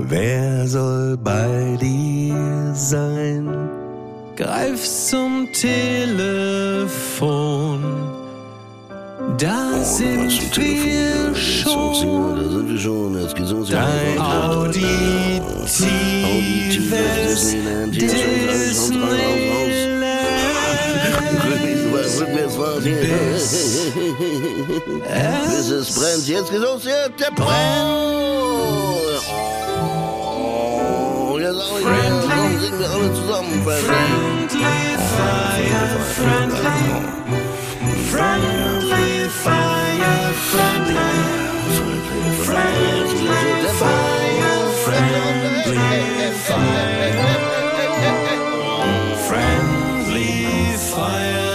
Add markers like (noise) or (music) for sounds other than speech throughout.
Wer soll bei dir sein? Greif zum Telefon. Da sind wir schon. Da sind wir schon. Jetzt geht's uns Dein auditives war Bis es brennt. Jetzt geht's. (laughs) Ja, der brennt. Jetzt auch nicht. Komm, singen wir alle zusammen. Friendly Fire, friendly. Friendly Fire, friendly. Friendly Fire, friendly Fire. Friendly Fire.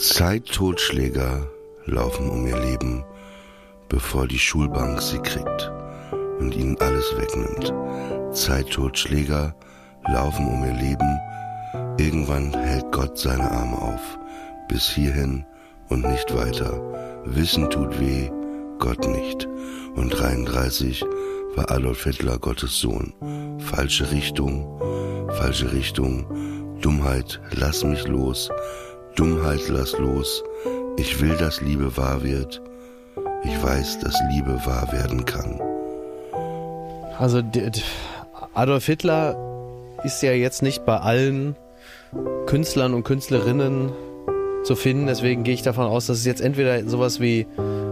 Zeittotschläger laufen um ihr Leben, bevor die Schulbank sie kriegt und ihnen alles wegnimmt. Zeittotschläger laufen um ihr Leben, irgendwann hält Gott seine Arme auf, bis hierhin und nicht weiter. Wissen tut weh, Gott nicht. Und 33 war Adolf Hitler Gottes Sohn. Falsche Richtung, falsche Richtung, Dummheit, lass mich los, Dummheit, lass los. Ich will, dass Liebe wahr wird. Ich weiß, dass Liebe wahr werden kann. Also Adolf Hitler ist ja jetzt nicht bei allen Künstlern und Künstlerinnen zu finden. Deswegen gehe ich davon aus, dass es jetzt entweder sowas wie,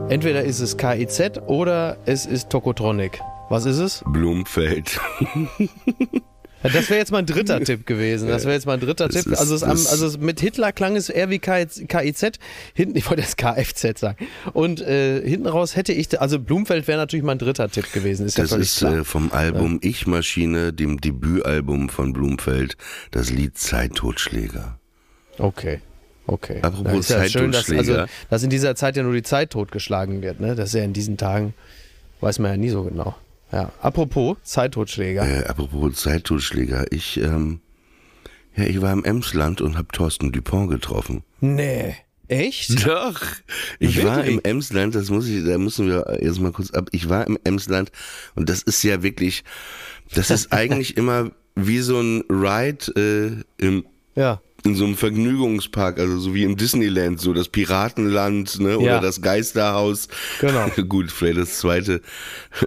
entweder ist es KIZ oder es ist Tokotronic. Was ist es? Blumfeld. (laughs) Ja, Das wäre jetzt mein dritter (laughs) Tipp gewesen. Das wäre jetzt mein dritter Das Tipp. ist- Also, es, das- also mit Hitler klang es eher wie KIZ. Hinten, ich wollte jetzt KFZ sagen. Und äh, hinten raus hätte ich, also Blumfeld wäre natürlich mein dritter Tipp gewesen. Ist ja Das völlig ist äh, vom Album Ich Maschine, dem Debütalbum von Blumfeld, das Lied Zeittotschläger. Okay. Okay. Apropos Ja, ist ja schön, dass, also, Zeittotschläger. dass in dieser Zeit ja nur die Zeit totgeschlagen wird. Ne? Das ist ja in diesen Tagen, weiß man ja nie so genau. Ja. Apropos Zeittotschläger. Äh, apropos Zeittotschläger, ich, ähm, ja, ich war im Emsland und habe Thorsten Dupont getroffen. Nee. Echt? Doch. Ich war im Emsland, das muss ich, da müssen wir jetzt mal kurz ab. Ich war im Emsland und das ist ja wirklich, das ist (laughs) eigentlich immer wie so ein Ride äh, im Ja. In so einem Vergnügungspark, also so wie im Disneyland, so das Piratenland, ne, oder Ja. das Geisterhaus. Genau. (laughs) Gut, vielleicht das zweite.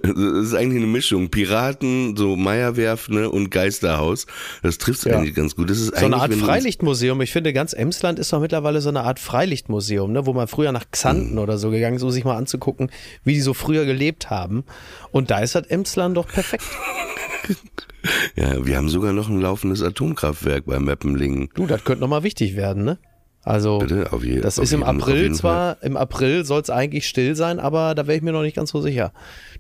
Das ist eigentlich eine Mischung. Piraten, so Meierwerf, ne, und Geisterhaus. Das trifft Ja. eigentlich ganz gut. Das ist So eine Art Freilichtmuseum. Ich finde, ganz Emsland ist doch mittlerweile so eine Art Freilichtmuseum, ne? wo man früher nach Mhm. Xanten oder so gegangen ist, um sich mal anzugucken, wie die so früher gelebt haben. Und da ist das Emsland doch perfekt. (laughs) (laughs) Ja, wir haben sogar noch ein laufendes Atomkraftwerk bei Meppenlingen. Du, das könnte nochmal wichtig werden, ne? Also, Bitte, auf je- das auf ist im jeden- April zwar, im April soll es eigentlich still sein, aber da wäre ich mir noch nicht ganz so sicher.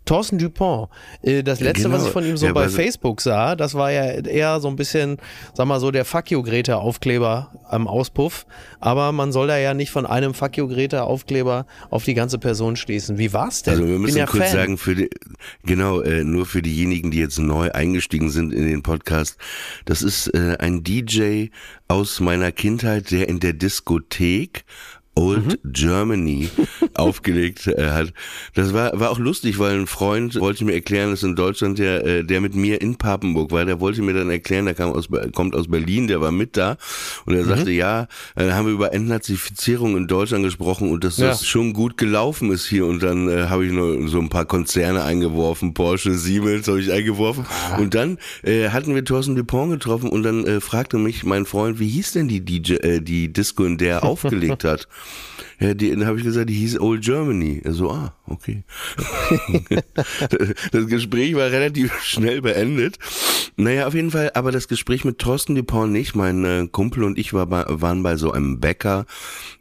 Thorsten Dupont, äh, das letzte, was genau. ich von ihm so Ja, bei Facebook sah, das war ja eher so ein bisschen, sag mal so, der Fuck you Greta Aufkleber am Auspuff. Aber man soll da ja nicht von einem Fuck you Greta Aufkleber auf die ganze Person schließen. Wie war's denn? Also wir müssen ja kurz Fan. sagen, für die, genau, äh, nur für diejenigen, die jetzt neu eingestiegen sind in den Podcast, das ist äh, ein DJ aus meiner Kindheit, der in der Diskothek Old Mhm. Germany (laughs) aufgelegt äh, hat. Das war, war auch lustig, weil ein Freund wollte mir erklären, dass in Deutschland der, äh, der mit mir in Papenburg war, der wollte mir dann erklären, der kam aus, kommt aus Berlin, der war mit da und er sagte, Mhm. ja, äh, haben wir über Entnazifizierung in Deutschland gesprochen und dass Ja. das schon gut gelaufen ist hier und dann äh, habe ich nur so ein paar Konzerne eingeworfen, Porsche, Siemens habe ich eingeworfen Ah. und dann äh, hatten wir Thorsten Dupont getroffen und dann äh, fragte mich mein Freund, wie hieß denn die DJ, äh, die Disco, in der er aufgelegt hat? (laughs) Ja, die, dann habe ich gesagt, die hieß Old Germany. Er so, ah, okay. (laughs) das Gespräch war relativ schnell beendet. Naja, auf jeden Fall, aber das Gespräch mit Thorsten Dupont nicht. Mein äh, Kumpel und ich war bei, waren bei so einem Bäcker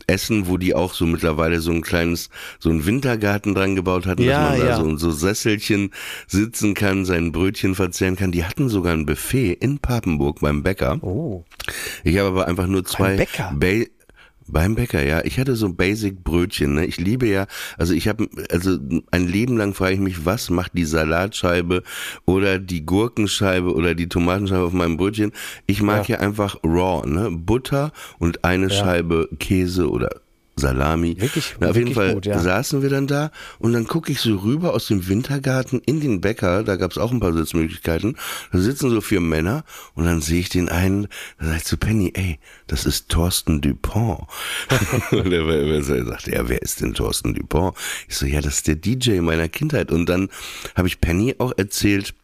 essen, wo die auch so mittlerweile so ein kleines, so ein Wintergarten dran gebaut hatten, Ja, dass man da ja. so, so Sesselchen sitzen kann, sein Brötchen verzehren kann. Die hatten sogar ein Buffet in Papenburg beim Bäcker. Oh. Ich habe aber einfach nur zwei Bäcker? Ba beim Bäcker, ja. Ich hatte so Basic Brötchen, ne? Ich liebe ja, also ich habe, also ein Leben lang frage ich mich, was macht die Salatscheibe oder die Gurkenscheibe oder die Tomatenscheibe auf meinem Brötchen? Ich mag ja, einfach raw, ne? Butter und eine Scheibe Käse oder Salami. Wirklich- Na, auf jeden wirklich Fall gut, ja. saßen wir dann da und dann gucke ich so rüber aus dem Wintergarten in den Bäcker, da gab's auch ein paar Sitzmöglichkeiten, da sitzen so vier Männer und dann sehe ich den einen, da sag ich zu Penny, ey, das ist Thorsten Dupont. (laughs) und er, er sagte, ja, wer ist denn Thorsten Dupont? Ich so, ja, das ist der DJ meiner Kindheit. Und dann habe ich Penny auch erzählt,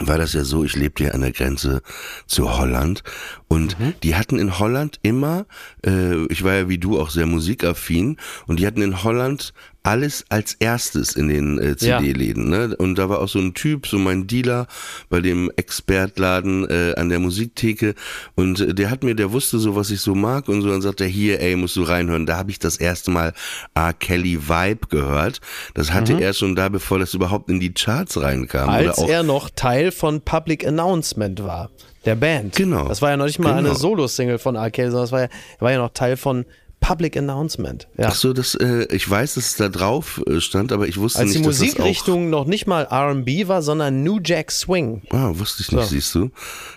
war das ja so, ich lebte ja an der Grenze zu Holland und die hatten in Holland immer, äh, ich war ja wie du auch sehr musikaffin und die hatten in Holland alles als erstes in den äh, CD-Läden. Ne? Und da war auch so ein Typ, so mein Dealer bei dem Expertladen äh, an der Musiktheke und äh, der hat mir, der wusste so, was ich so mag und so, dann sagt er, hier, ey, musst du reinhören. Da habe ich das erste Mal R. Kelly Vibe gehört. Das hatte er schon da, bevor das überhaupt in die Charts reinkam. Als er noch Teil von Public Announcement war, der Band. Genau. Das war ja noch nicht mal eine Genau. Solo-Single von R. Kelly, sondern das war ja, war ja noch Teil von Public Announcement. Ja. Ach so, das, äh, ich weiß, dass es da drauf äh, stand, aber ich wusste Als die nicht, dass das Musikrichtung noch nicht mal R&B war, sondern New Jack Swing. Ah, wusste ich nicht, So. siehst du?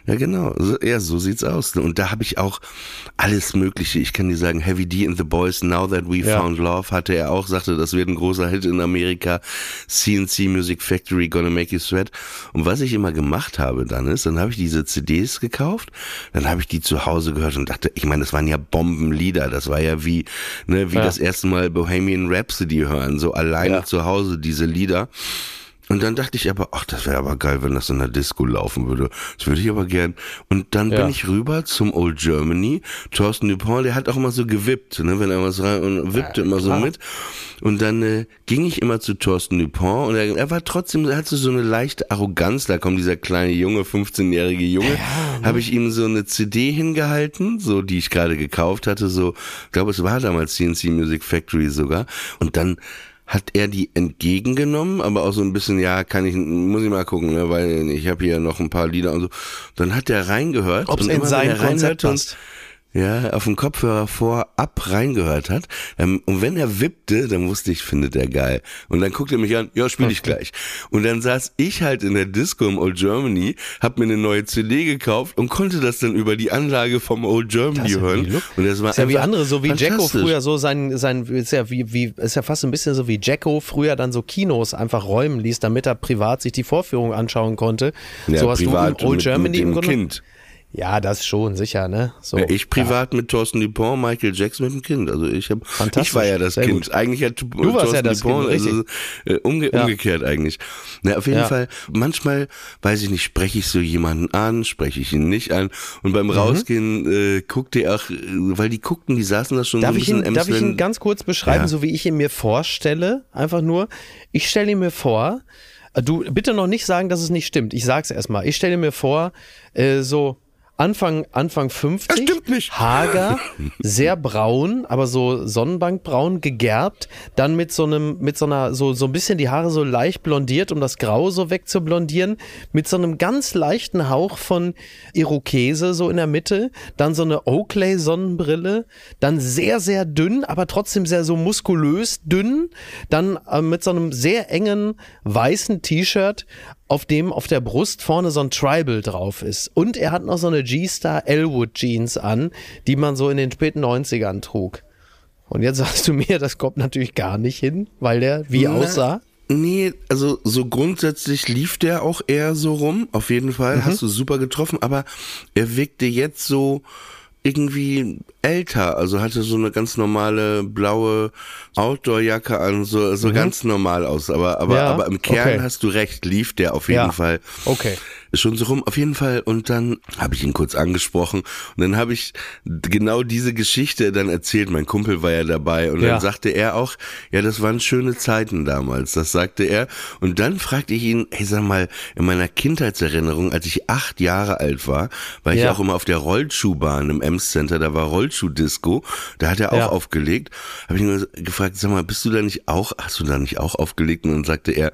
Ja, genau. So, ja, so sieht's aus. Und da habe ich auch alles Mögliche. Ich kann dir sagen, Heavy D and the Boys, Now That We Ja. Found Love, hatte er auch, sagte, das wird ein großer Hit in Amerika. CNC Music Factory, Gonna Make You Sweat. Und was ich immer gemacht habe dann ist, dann habe ich diese CDs gekauft, dann habe ich die zu Hause gehört und dachte, ich meine, das waren ja Bombenlieder. Das war ja wie, ne, wie Ja. das erste Mal Bohemian Rhapsody hören, so alleine Ja. zu Hause diese Lieder. Und dann dachte ich aber, ach, das wäre aber geil, wenn das in der Disco laufen würde. Das würde ich aber gern. Und dann Ja. bin ich rüber zum Old Germany. Thorsten Dupont, der hat auch immer so gewippt, ne, wenn er was rein und wippte immer so mit. Und dann äh, ging ich immer zu Thorsten Dupont und er, er war trotzdem, er hatte so eine leichte Arroganz. Da kommt dieser kleine Junge, 15-jährige Junge. Habe ich ihm so eine CD hingehalten, so die ich gerade gekauft hatte, so, ich glaube, es war damals CNC Music Factory sogar. Und dann hat er die entgegengenommen, aber auch so ein bisschen, ja, kann ich, muss ich mal gucken, ne, weil ich habe hier noch ein paar Lieder und so. Dann hat er reingehört. Ob es in sein er und- passt. Ja, auf dem Kopfhörer vorab reingehört hat. Ähm, und wenn er wippte, dann wusste ich, findet er geil. Und dann guckte er mich an, ja, spiel ich gleich. Und dann saß ich halt in der Disco im Old Germany, hab mir eine neue CD gekauft und konnte das dann über die Anlage vom Old Germany hören. Und das war ist ja wie andere, so wie Jacko früher so sein, sein ist ja wie, wie, ist ja fast ein bisschen so wie Jacko früher dann so Kinos einfach räumen ließ, damit er privat sich die Vorführung anschauen konnte. Ja, so hast du im Old mit, Germany mit dem im Grunde. Kind. Ja, das schon, sicher, ne? So. Ja, ich privat mit Thorsten Dupont, Michael Jackson mit dem Kind. Also ich habe, ich war ja das Kind. gut. Eigentlich hat Du warst ja das Kind, also äh, umge Ja. umgekehrt eigentlich. Na, auf jeden Ja. Fall. Manchmal weiß ich nicht, spreche ich so jemanden an, spreche ich ihn nicht an. Und Mhm. beim Rausgehen äh, guckte er auch, äh, weil die guckten, die saßen da schon Darf so ein ich, ihn, bisschen darf ich ihn ganz kurz beschreiben, Ja. so wie ich ihn mir vorstelle? Einfach nur, ich stelle ihn mir vor, äh, du bitte noch nicht sagen, dass es nicht stimmt. Ich sag's erstmal. Ich stelle mir vor, äh, so Anfang, Anfang 50. Das stimmt nicht. Hager, (laughs) sehr braun, aber so Sonnenbankbraun gegerbt, dann mit so einem, mit so einer, so, so ein bisschen die Haare so leicht blondiert, um das Grau so wegzublondieren, mit so einem ganz leichten Hauch von Irokese so in der Mitte, dann so eine Oakley-Sonnenbrille, dann sehr, sehr dünn, aber trotzdem sehr so muskulös dünn, dann äh, mit so einem sehr engen weißen T-Shirt, auf dem auf der Brust vorne so ein Tribal drauf ist. Und er hat noch so eine G-Star Elwood Jeans an, die man so in den späten 90ern trug. Und jetzt (laughs) sagst du mir, das kommt natürlich gar nicht hin, weil der wie Na, aussah. Nee, also so grundsätzlich lief der auch eher so rum. Auf jeden Fall Mhm. hast du super getroffen, aber er wirkte jetzt so irgendwie älter, also hatte so eine ganz normale blaue Outdoor-Jacke an, so, so ganz normal aus. Aber, aber, Mhm. Ja, aber im Kern okay. hast du recht, lief der auf jeden Ja. Fall. Okay. Schon so rum. Auf jeden Fall. Und dann habe ich ihn kurz angesprochen. Und dann habe ich genau diese Geschichte dann erzählt. Mein Kumpel war ja dabei. Und Ja. dann sagte er auch, ja, das waren schöne Zeiten damals. Das sagte er. Und dann fragte ich ihn, hey, sag mal, in meiner Kindheitserinnerung, als ich acht Jahre alt war, war ich Ja. auch immer auf der Rollschuhbahn im Ems Center. Da war Rollschuhdisco. Da hat er auch Ja. aufgelegt. Habe ich ihn gefragt, sag mal, bist du da nicht auch, hast du da nicht auch aufgelegt? Und dann sagte er,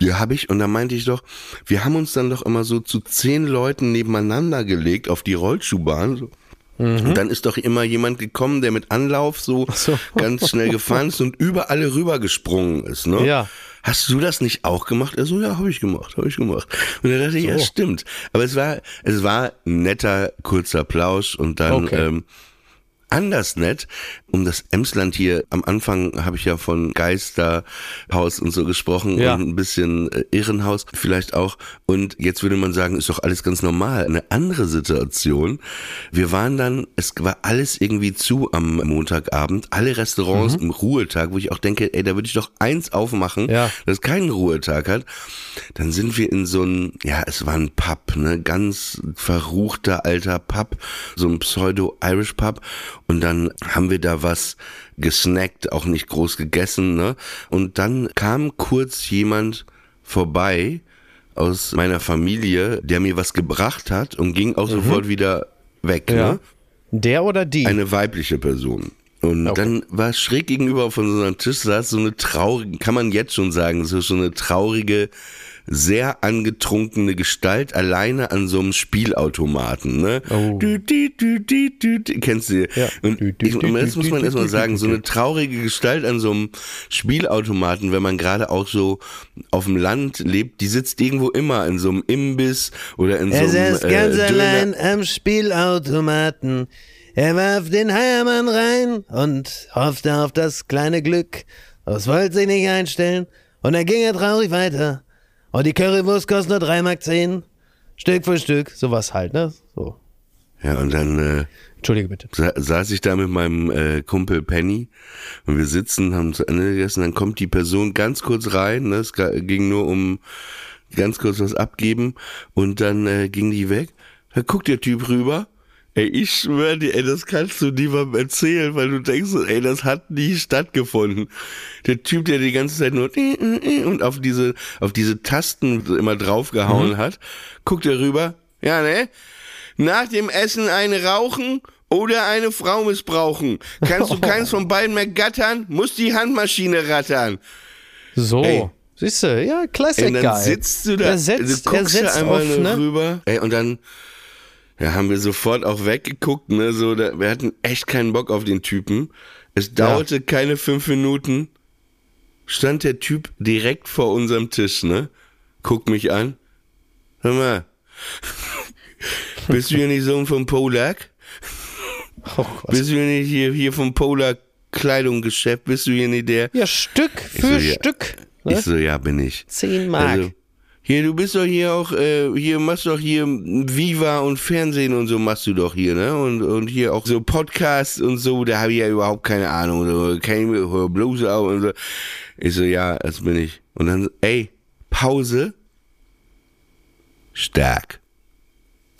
ja, habe ich. Und da meinte ich doch, wir haben uns dann doch immer so zu zehn Leuten nebeneinander gelegt auf die Rollschuhbahn. So. Und dann ist doch immer jemand gekommen, der mit Anlauf so, so. (laughs) ganz schnell gefahren ist und über alle rübergesprungen ist. Ne? Ja. Hast du das nicht auch gemacht? Er so, ja, habe ich gemacht, habe ich gemacht. Und dann dachte ich, ja, stimmt. Aber es war, es war ein netter, kurzer Plausch und dann Okay. ähm, anders nett. Um das Emsland hier, am Anfang habe ich ja von Geisterhaus und so gesprochen Ja. und ein bisschen äh, Irrenhaus vielleicht auch. Und jetzt würde man sagen, ist doch alles ganz normal. Eine andere Situation. Wir waren dann, es war alles irgendwie zu am Montagabend. Alle Restaurants im Ruhetag, wo ich auch denke, ey, da würde ich doch eins aufmachen, Ja. das keinen Ruhetag hat. Dann sind wir in so ein, ja, es war ein Pub, ne, ganz verruchter alter Pub, so ein Pseudo-Irish Pub. Und dann haben wir da was gesnackt, auch nicht groß gegessen, ne. Und dann kam kurz jemand vorbei aus meiner Familie, der mir was gebracht hat und ging auch sofort wieder weg, Ja. ne. Der oder die? Eine weibliche Person. Und Okay. dann war schräg gegenüber von so einem Tisch saß so eine traurige, kann man jetzt schon sagen, so eine traurige, sehr angetrunkene Gestalt alleine an so einem Spielautomaten, ne? Oh. Du, du, du, du, du, du. Kennst du? Ja. Und Du, du, ich, du, und das du, muss man erstmal sagen, so eine traurige Gestalt an so einem Spielautomaten, wenn man gerade auch so auf dem Land lebt, die sitzt irgendwo immer in so einem Imbiss oder in so Er einem saß ganz äh, allein am Spielautomaten. Er warf den Heiermann rein und hoffte auf das kleine Glück. Das wollte sich nicht einstellen. Und dann ging er traurig weiter. Und die Currywurst kostet nur 3,10 Mark. zehn. Stück für Stück. Sowas halt, ne? So. Ja, und dann äh, Entschuldige bitte. sa saß ich da mit meinem äh, Kumpel Penny und wir sitzen, haben zu Ende gegessen, dann kommt die Person ganz kurz rein, ne? es ging nur um ganz kurz was abgeben und dann äh, ging die weg. Da guckt der Typ rüber. Ey, ich schwöre dir, ey, das kannst du niemandem erzählen, weil du denkst, ey, das hat nie stattgefunden. Der Typ, der die ganze Zeit nur und auf diese, auf diese Tasten immer draufgehauen hat, guckt er rüber. Ja, ne? Nach dem Essen eine rauchen oder eine Frau missbrauchen. Kannst du (laughs) keins von beiden mehr gattern, muss die Handmaschine rattern. So. Ey. Siehst du? Ja, Classic Und dann Guy. sitzt du da, Er setzt, du er guckst setzt da einmal auf, ne? rüber. Ey, und dann ja, haben wir sofort auch weggeguckt, ne? So, da, wir hatten echt keinen Bock auf den Typen. Es dauerte keine fünf Minuten, stand der Typ direkt vor unserem Tisch, ne? Guckt mich an. Hör mal, (laughs) bist du hier nicht Sohn von Polak? (laughs) Oh Gott. Bist du hier nicht hier, hier vom Polak Kleidungsgeschäft? Bist du hier nicht der? Ja, Stück Ich für so, ja. Stück. Ich Ne? so, ja, bin ich. 10 Mark. Also, hier, du bist doch hier auch, äh, hier machst doch hier Viva und Fernsehen und so machst du doch hier, ne? Und, und hier auch so Podcasts und so, da habe ich ja überhaupt keine Ahnung. Ich mir, hör bloß auf und so. Ich so, ja, das bin ich. Und dann, so, ey, Pause. Stark.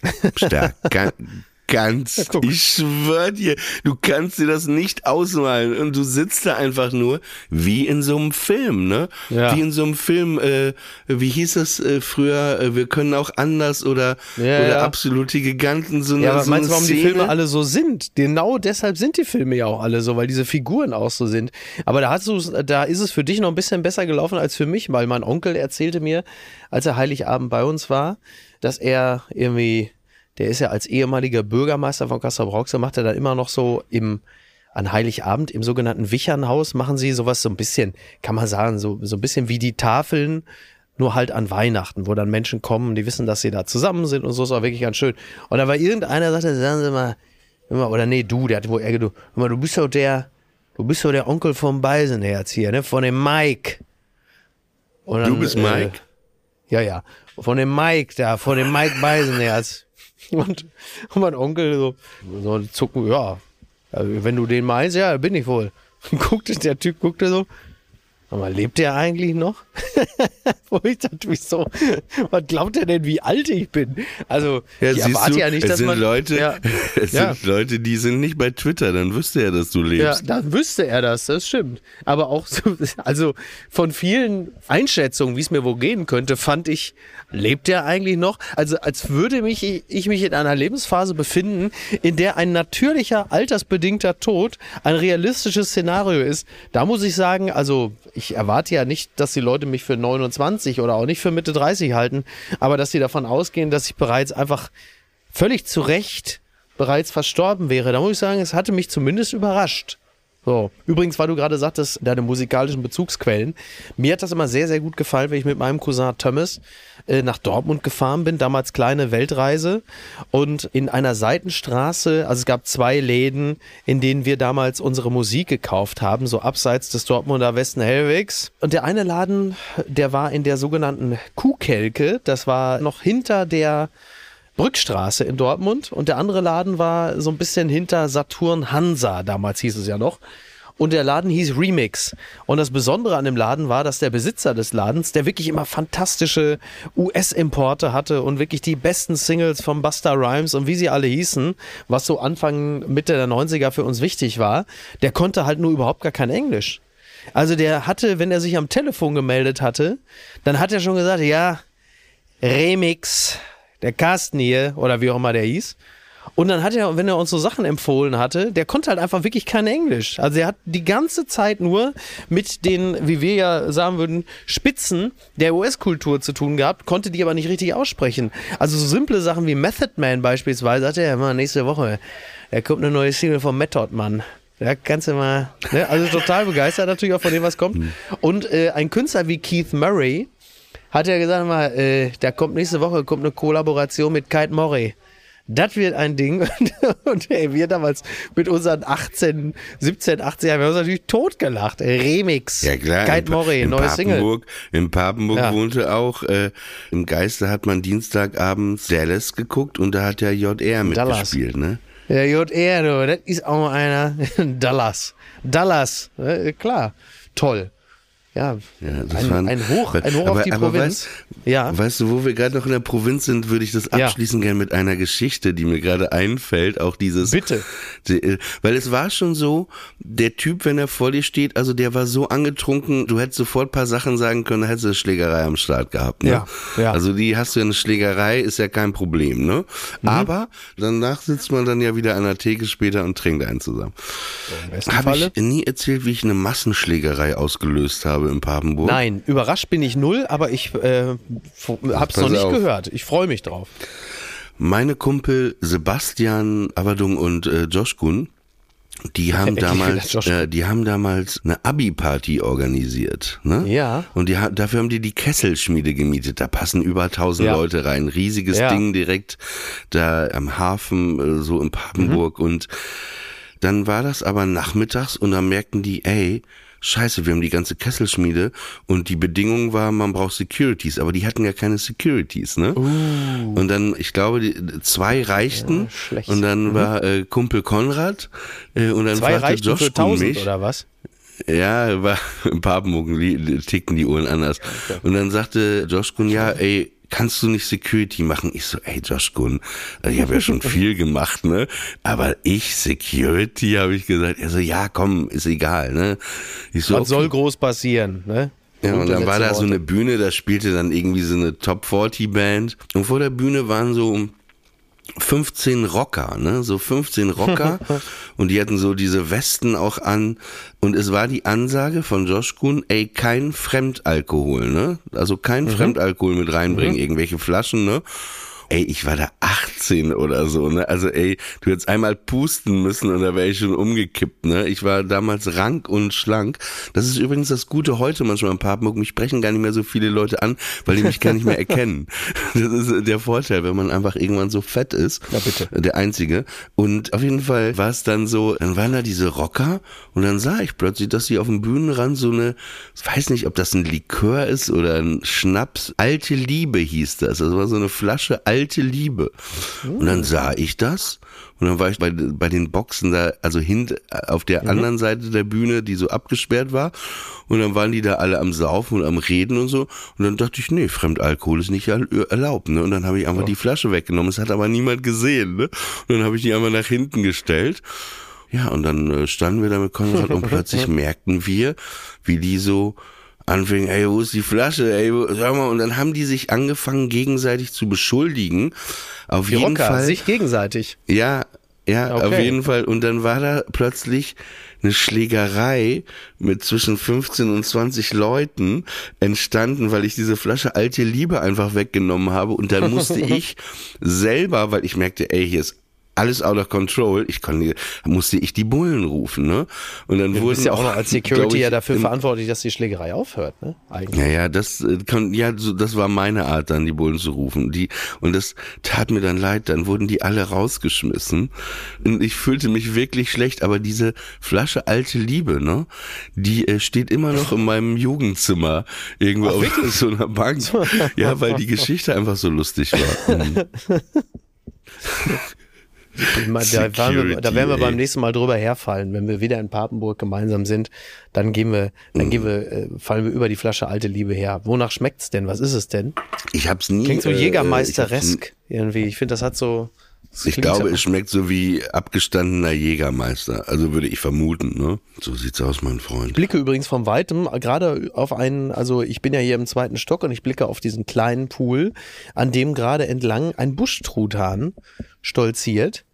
(laughs) Stark. Ga ganz. guck. Ich schwör dir, du kannst dir das nicht ausmalen. Und du sitzt da einfach nur wie in so einem Film, ne? Ja. Wie in so einem Film, äh, wie hieß das äh, früher, äh, wir können auch anders oder, Ja, oder ja. absolute Giganten, so eine, Ja, aber so meinst du, warum die Szene? Filme alle so sind? Genau deshalb sind die Filme ja auch alle so, weil diese Figuren auch so sind. Aber da hast du, da ist es für dich noch ein bisschen besser gelaufen als für mich, weil mein Onkel erzählte mir, als er Heiligabend bei uns war, dass er irgendwie, der ist ja als ehemaliger Bürgermeister von Kassel-Brauxel, macht er dann immer noch so im an Heiligabend im sogenannten Wichernhaus machen sie sowas so ein bisschen, kann man sagen, so, so ein bisschen wie die Tafeln, nur halt an Weihnachten, wo dann Menschen kommen, die wissen, dass sie da zusammen sind und so, ist auch wirklich ganz schön. Und da war irgendeiner, sagte, sagen Sie mal, mal, oder nee, du, der hat wohl hör mal, du bist doch der, du bist doch der Onkel vom Beisenherz hier, ne, von dem Mike. Und Du bist Mike? Äh, ja, ja, von dem Mike da, von dem Mike Beisenherz. (laughs) Und, und mein Onkel so, so zucken, ja, also wenn du den meinst, ja, bin ich wohl. (laughs) Guckte, der Typ guckte so, Aber lebt der eigentlich noch? (laughs) Wo ich dachte, wieso? Was glaubt er denn, wie alt ich bin? Also, Ja, ich erwarte du, ja nicht, es dass sind man. Leute, ja, (laughs) es Ja. sind Leute, die sind nicht bei Twitter, dann wüsste er, dass du ja, lebst. dann wüsste er das, das stimmt. Aber auch so, (laughs) also von vielen Einschätzungen, wie es mir wohl gehen könnte, fand ich, lebt er eigentlich noch? Also als würde mich ich mich in einer Lebensphase befinden, in der ein natürlicher, altersbedingter Tod ein realistisches Szenario ist. Da muss ich sagen, also ich erwarte ja nicht, dass die Leute mich für 29 oder auch nicht für Mitte 30 halten, aber dass sie davon ausgehen, dass ich bereits einfach völlig zu Recht bereits verstorben wäre. Da muss ich sagen, es hatte mich zumindest überrascht. So. Übrigens, weil du gerade sagtest, deine musikalischen Bezugsquellen. Mir hat das immer sehr, sehr gut gefallen, wenn ich mit meinem Cousin Thomas äh, nach Dortmund gefahren bin. Damals kleine Weltreise. Und in einer Seitenstraße, also es gab zwei Läden, in denen wir damals unsere Musik gekauft haben, so abseits des Dortmunder Westen Hellwegs. Und der eine Laden, der war in der sogenannten Kuhkelke. Das war noch hinter der Brückstraße in Dortmund und der andere Laden war so ein bisschen hinter Saturn Hansa, damals hieß es ja noch. Und der Laden hieß Remix. Und das Besondere an dem Laden war, dass der Besitzer des Ladens, der wirklich immer fantastische US-Importe hatte und wirklich die besten Singles von Busta Rhymes und wie sie alle hießen, was so Anfang, Mitte der 90er für uns wichtig war, der konnte halt nur überhaupt gar kein Englisch. Also der hatte, wenn er sich am Telefon gemeldet hatte, dann hat er schon gesagt, ja, Remix, der Carsten hier, oder wie auch immer der hieß. Und dann hat er, wenn er uns so Sachen empfohlen hatte, der konnte halt einfach wirklich kein Englisch. Also er hat die ganze Zeit nur mit den, wie wir ja sagen würden, Spitzen der US-Kultur zu tun gehabt, konnte die aber nicht richtig aussprechen. Also so simple Sachen wie Method Man beispielsweise, hat er ja immer nächste Woche, da kommt eine neue Single von Method Man. Da kannst du mal, ne? also total begeistert natürlich auch von dem, was kommt. Und äh, ein Künstler wie Keith Murray, hat er gesagt, mal, äh, da kommt nächste Woche kommt eine Kollaboration mit Kite Murray. Das wird ein Ding. (laughs) Und ey, wir damals mit unseren 18, 17, 18 Jahren, wir haben uns natürlich totgelacht. Remix. Ja klar, Kite in neue Single. Papenburg, in Papenburg Ja. wohnte auch, äh, im Geiste hat man Dienstagabends Dallas geguckt und da hat ja JR mitgespielt, ne? Ja, JR, du, das ist auch einer. (laughs) Dallas. Dallas, äh, klar. Toll. Ja, Ja, das ein, waren- ein Hoch, ein Hoch aber, auf die aber Provinz. Weißt, ja. weißt du, wo wir gerade noch in der Provinz sind, würde ich das Ja. abschließen gerne mit einer Geschichte, die mir gerade einfällt. Auch dieses. Bitte. Die, äh, weil es war schon so, der Typ, wenn er vor dir steht, also der war so angetrunken, du hättest sofort ein paar Sachen sagen können, hättest du eine Schlägerei am Start gehabt. Ne? Ja, ja. Also die hast du ja eine Schlägerei, ist ja kein Problem, ne? Mhm. Aber danach sitzt man dann ja wieder an der Theke später und trinkt einen zusammen. Habe ich nie erzählt, wie ich eine Massenschlägerei ausgelöst habe in Papenburg? Nein, überrascht bin ich null, aber ich äh, hab's Pass noch nicht auf. gehört. Ich freue mich drauf. Meine Kumpel Sebastian Averdung und äh, Josh Gun, (laughs) die haben damals, äh, die haben damals eine Abi-Party organisiert, ne? Ja. Und die, dafür haben die die Kesselschmiede gemietet. Da passen über 1000 Ja. Leute rein. Riesiges Ja. Ding direkt da am Hafen, äh, so in Papenburg. Mhm. Und dann war das aber nachmittags und dann merkten die, ey, Scheiße, wir haben die ganze Kesselschmiede und die Bedingung war, man braucht Securities, aber die hatten ja keine Securities, ne? Und dann, ich glaube, die, zwei reichten Uh. Ja, und dann war äh, Kumpel Konrad äh, und dann Zwei fragte Josh für 1000 mich, oder was? ja, war (laughs) in Papenburg tickten die Uhren anders. Und dann sagte Josh Gun, ja, ey, kannst du nicht Security machen? Ich so, ey, Josh Gun, also ich habe ja schon (laughs) viel gemacht, ne? Aber ich Security, habe ich gesagt. Er so, ja, komm, ist egal, ne? Ich so, Was okay. soll groß passieren, ne? Ja, und dann war da so eine Bühne, da spielte dann irgendwie so eine Top 40 Band. Und vor der Bühne waren so 15 Rocker, ne? So 15 Rocker. (laughs) und die hatten so diese Westen auch an. Und es war die Ansage von Josh Kuhn, ey, kein Fremdalkohol, ne? Also kein Fremdalkohol mit reinbringen, irgendwelche Flaschen, ne? Ey, ich war da 18 oder so, ne? Also ey, du hättest einmal pusten müssen und da wäre ich schon umgekippt, ne? Ich war damals rank und schlank. Das ist übrigens das Gute heute manchmal in Papenburg. Mich sprechen gar nicht mehr so viele Leute an, weil die mich gar nicht mehr (laughs) erkennen. Das ist der Vorteil, wenn man einfach irgendwann so fett ist. Ja, bitte. Der Einzige. Und auf jeden Fall war es dann so, dann waren da diese Rocker und dann sah ich plötzlich, dass sie auf dem Bühnenrand so eine, ich weiß nicht, ob das ein Likör ist oder ein Schnaps. Alte Liebe hieß das. Das war so eine Flasche alte alte Liebe. Und dann sah ich das und dann war ich bei, bei den Boxen da, also hint, auf der anderen Seite der Bühne, die so abgesperrt war. Und dann waren die da alle am Saufen und am Reden und so. Und dann dachte ich, nee, Fremdalkohol ist nicht erl- erlaubt. Ne? Und dann habe ich einfach die Flasche weggenommen. Es hat aber niemand gesehen. Ne? Und dann habe ich die einfach nach hinten gestellt. Ja, und dann äh, standen wir da mit Konrad und (laughs) plötzlich merkten wir, wie die so anfingen, ey, wo ist die Flasche, ey, wo, sag mal, und dann haben die sich angefangen, gegenseitig zu beschuldigen. Auf Die jeden Rocker, Fall. sich gegenseitig. Ja, ja, Okay. auf jeden Fall. Und dann war da plötzlich eine Schlägerei mit zwischen 15 und 20 Leuten entstanden, weil ich diese Flasche alte Liebe einfach weggenommen habe. Und dann musste (laughs) ich selber, weil ich merkte, ey, hier ist alles out of control. Ich konnte, musste ich die Bullen rufen, ne? Und dann Du wurden bist ja auch noch als Security ich, ja dafür im- verantwortlich, dass die Schlägerei aufhört, ne? Eigentlich. ja, ja, das äh, kann, ja, so, das war meine Art, dann die Bullen zu rufen. Die und das tat mir dann leid. Dann wurden die alle rausgeschmissen und ich fühlte mich wirklich schlecht. Aber diese Flasche alte Liebe, ne, die äh, steht immer noch in meinem Jugendzimmer irgendwo auf (laughs) so einer Bank. Ja, weil die Geschichte einfach so lustig war. (laughs) Meine, Da, wir, da werden wir beim nächsten Mal drüber herfallen. Wenn wir wieder in Papenburg gemeinsam sind, dann gehen wir, dann Mhm. gehen wir, äh, fallen wir über die Flasche alte Liebe her. Wonach schmeckt's denn? Was ist es denn? Ich hab's nie. Klingt so äh, Jägermeisteresk irgendwie. Ich finde, das hat so. das Ich glaube, so, es schmeckt so wie abgestandener Jägermeister. Also würde ich vermuten, ne? So sieht's aus, mein Freund. Ich blicke übrigens von weitem gerade auf einen, also ich bin ja hier im zweiten Stock und ich blicke auf diesen kleinen Pool, an dem gerade entlang ein Buschtruthahn stolziert,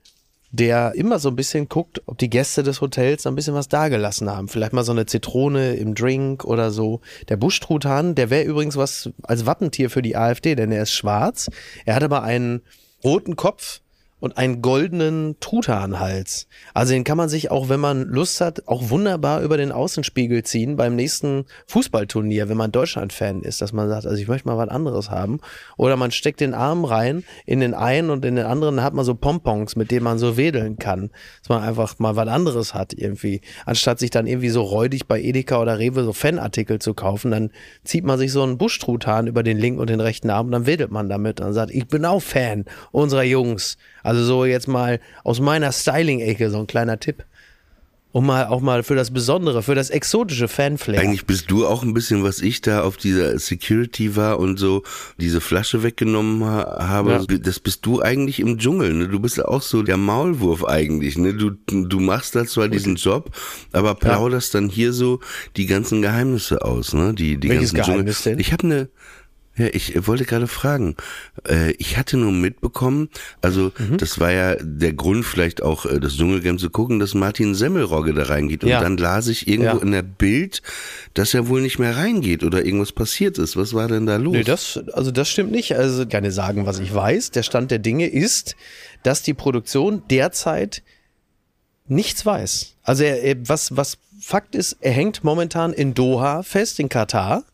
der immer so ein bisschen guckt, ob die Gäste des Hotels ein bisschen was dagelassen haben. Vielleicht mal so eine Zitrone im Drink oder so. Der Buschtruthahn, der wäre übrigens was als Wappentier für die AfD, denn er ist schwarz. Er hat aber einen roten Kopf und einen goldenen Truthahnhals. Also den kann man sich auch, wenn man Lust hat, auch wunderbar über den Außenspiegel ziehen beim nächsten Fußballturnier, wenn man Deutschland-Fan ist, dass man sagt, also ich möchte mal was anderes haben. Oder man steckt den Arm rein in den einen und in den anderen hat man so Pompons, mit denen man so wedeln kann. Dass man einfach mal was anderes hat irgendwie. Anstatt sich dann irgendwie so räudig bei Edeka oder Rewe so Fanartikel zu kaufen, dann zieht man sich so einen Buschtruthahn über den linken und den rechten Arm und dann wedelt man damit und sagt, ich bin auch Fan unserer Jungs. Also so jetzt mal aus meiner Styling-Ecke so ein kleiner Tipp. Um mal auch mal für das Besondere, für das exotische Fanflair. Eigentlich bist du auch ein bisschen, was ich da auf dieser Security war und so diese Flasche weggenommen ha habe. Das bist du eigentlich im Dschungel. Ne? Du bist ja auch so der Maulwurf eigentlich. Ne? Du, du machst da zwar diesen Job, aber plauderst dann hier so die ganzen Geheimnisse aus. Ne? Die, die Welches ganzen Geheimnis Dschungel. denn? Ich habe eine ja, ich wollte gerade fragen. Äh, ich hatte nur mitbekommen, also Mhm. das war ja der Grund vielleicht auch äh, das Dschungelcamp zu gucken, dass Martin Semmelrogge da reingeht. Und Ja. dann las ich irgendwo Ja. in der Bild, dass er wohl nicht mehr reingeht oder irgendwas passiert ist. Was war denn da los? Nee, das, also das stimmt nicht. Also kann sagen, was ich weiß. Der Stand der Dinge ist, dass die Produktion derzeit nichts weiß. Also er, was, was Fakt ist, er hängt momentan in Doha fest, in Katar.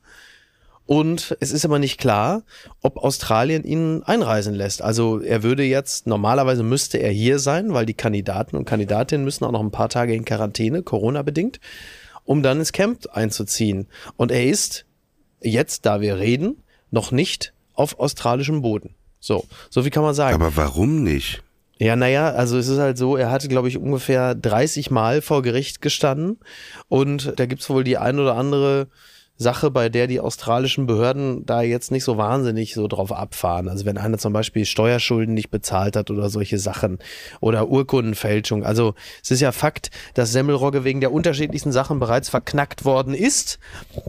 Und es ist aber nicht klar, ob Australien ihn einreisen lässt. Also er würde jetzt, normalerweise müsste er hier sein, weil die Kandidaten und Kandidatinnen müssen auch noch ein paar Tage in Quarantäne, Corona-bedingt, um dann ins Camp einzuziehen. Und er ist jetzt, da wir reden, noch nicht auf australischem Boden. So, so wie kann man sagen. Aber warum nicht? Ja, naja, also es ist halt so, er hatte, glaube ich, ungefähr 30 Mal vor Gericht gestanden und da gibt's wohl die ein oder andere Sache, bei der die australischen Behörden da jetzt nicht so wahnsinnig so drauf abfahren. Also wenn einer zum Beispiel Steuerschulden nicht bezahlt hat oder solche Sachen oder Urkundenfälschung. Also es ist ja Fakt, dass Semmelrogge wegen der unterschiedlichsten Sachen bereits verknackt worden ist.